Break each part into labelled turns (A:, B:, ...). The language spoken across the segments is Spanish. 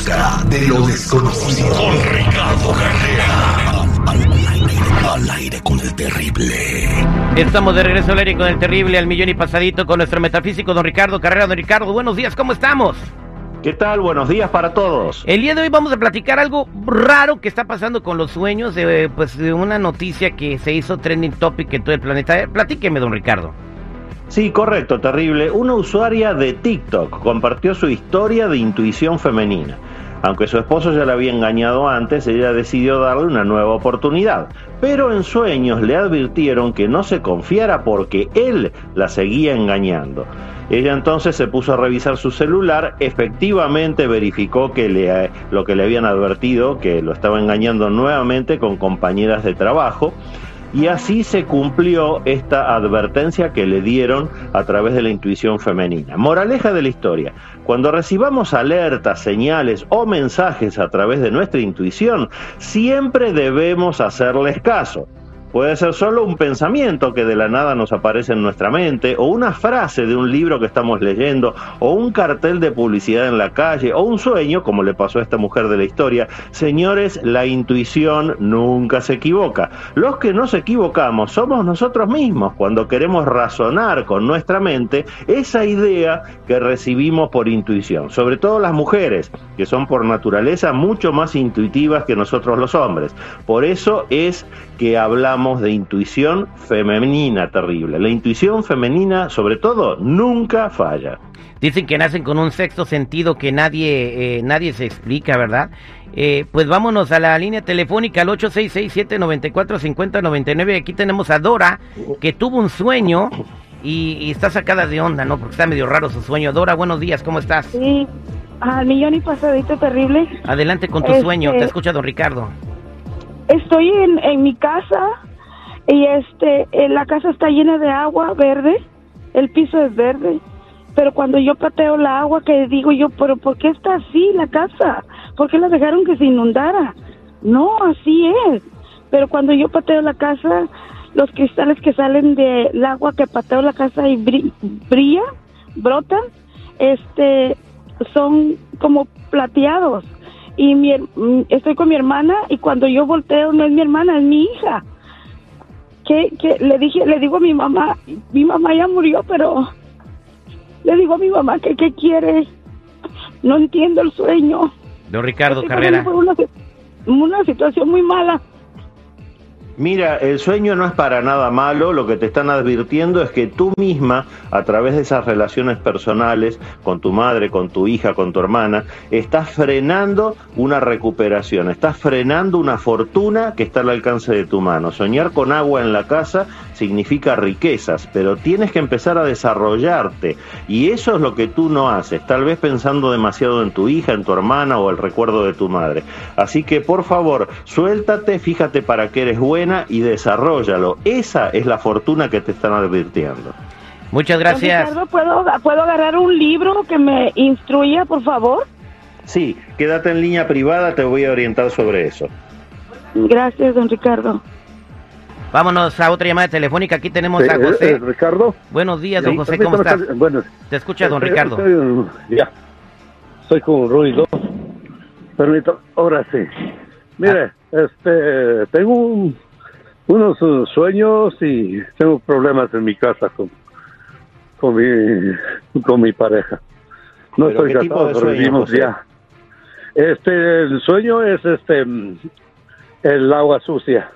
A: busca de lo desconocido. Con Ricardo Carrera. Al, aire, con el terrible.
B: Estamos de regreso al aire con el terrible al millón y pasadito con nuestro metafísico don Ricardo Carrera. Don Ricardo, buenos días, ¿cómo estamos?
C: ¿Qué tal? Buenos días para todos.
B: El día de hoy vamos a platicar algo raro que está pasando con los sueños, de, pues de una noticia que se hizo trending topic en todo el planeta. Platíqueme, don Ricardo.
C: Sí, correcto, terrible. Una usuaria de TikTok compartió su historia de intuición femenina. Aunque su esposo ya la había engañado antes, ella decidió darle una nueva oportunidad. Pero en sueños le advirtieron que no se confiara porque él la seguía engañando. Ella entonces se puso a revisar su celular, efectivamente verificó que le, lo que le habían advertido, que lo estaba engañando nuevamente con compañeras de trabajo y así se cumplió esta advertencia que le dieron a través de la intuición femenina. Moraleja de la historia, cuando recibamos alertas, señales o mensajes a través de nuestra intuición, siempre debemos hacerles caso. Puede ser solo un pensamiento que de la nada nos aparece en nuestra mente, o una frase de un libro que estamos leyendo, o un cartel de publicidad en la calle, o un sueño, como le pasó a esta mujer de la historia. Señores, la intuición nunca se equivoca. Los que nos equivocamos somos nosotros mismos cuando queremos razonar con nuestra mente esa idea que recibimos por intuición. Sobre todo las mujeres, que son por naturaleza mucho más intuitivas que nosotros los hombres. Por eso es que hablamos de intuición femenina terrible. La intuición femenina, sobre todo, nunca falla.
B: Dicen que nacen con un sexto sentido que nadie, eh, nadie se explica, ¿verdad? Eh, pues vámonos a la línea telefónica al 8667-945099. Aquí tenemos a Dora, que tuvo un sueño y, está sacada de onda, ¿no? Porque está medio raro su sueño. Dora, buenos días, ¿cómo estás?
D: Sí, al millón y pasadito terrible.
B: Adelante con tu sueño, te este, escucha don Ricardo
D: estoy en, en mi casa y este eh, la casa está llena de agua verde, el piso es verde, pero cuando yo pateo la agua que digo yo, pero ¿por qué está así la casa? ¿Por qué la dejaron que se inundara? No, así es. Pero cuando yo pateo la casa, los cristales que salen del agua que pateo la casa y brilla, brotan, este son como plateados y mi, mm, estoy con mi hermana y cuando yo volteo no es mi hermana, es mi hija. Que, le dije, le digo a mi mamá, mi mamá ya murió, pero le digo a mi mamá que qué quiere. No entiendo el sueño.
B: Don Ricardo Carrera.
D: una, una situación muy mala.
C: Mira, el sueño no es para nada malo, lo que te están advirtiendo es que tú misma, a través de esas relaciones personales, con tu madre, con tu hija, con tu hermana, estás frenando una recuperación, estás frenando una fortuna que está al alcance de tu mano. Soñar con agua en la casa significa riquezas, pero tienes que empezar a desarrollarte y eso es lo que tú no haces, tal vez pensando demasiado en tu hija, en tu hermana o el recuerdo de tu madre. Así que por favor, suéltate, fíjate para qué eres buena, y desarrollalo. Esa es la fortuna que te están advirtiendo.
B: Muchas gracias.
D: ¿puedo, ¿puedo agarrar un libro que me instruya, por favor?
C: Sí, quédate en línea privada, te voy a orientar sobre eso.
D: Gracias, don Ricardo.
B: Vámonos a otra llamada telefónica. Aquí tenemos a José.
E: Eh, Ricardo.
B: Buenos días, don José, ¿cómo estás?
E: Bueno,
B: te escucha, don
E: eh,
B: Ricardo.
E: ya. Soy como ruido. Permito, ahora sí. Mire, ah. este, tengo un, unos sueños y tengo problemas en mi casa con, con, mi, con mi pareja. No estoy casado, pero vivimos ya. Este, el sueño es este, el agua sucia.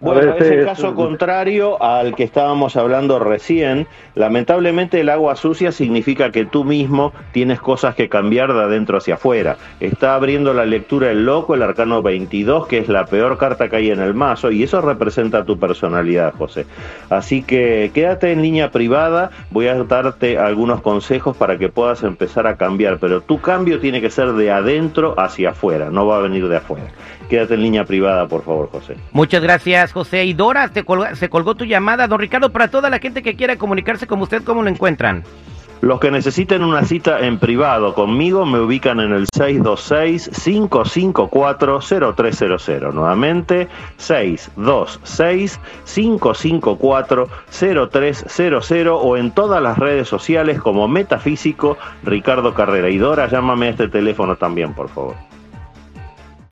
C: Bueno, es el caso contrario al que estábamos hablando recién. Lamentablemente el agua sucia significa que tú mismo tienes cosas que cambiar de adentro hacia afuera. Está abriendo la lectura el loco, el arcano 22, que es la peor carta que hay en el mazo, y eso representa tu personalidad, José. Así que quédate en línea privada, voy a darte algunos consejos para que puedas empezar a cambiar, pero tu cambio tiene que ser de adentro hacia afuera, no va a venir de afuera. Quédate en línea privada, por favor, José.
B: Muchas gracias, José. Y Dora, se colgó tu llamada. Don Ricardo, para toda la gente que quiera comunicarse con usted, ¿cómo lo encuentran?
C: Los que necesiten una cita en privado conmigo me ubican en el 626-554-0300. Nuevamente, 626-554-0300 o en todas las redes sociales como Metafísico Ricardo Carrera. Y Dora, llámame a este teléfono también, por favor.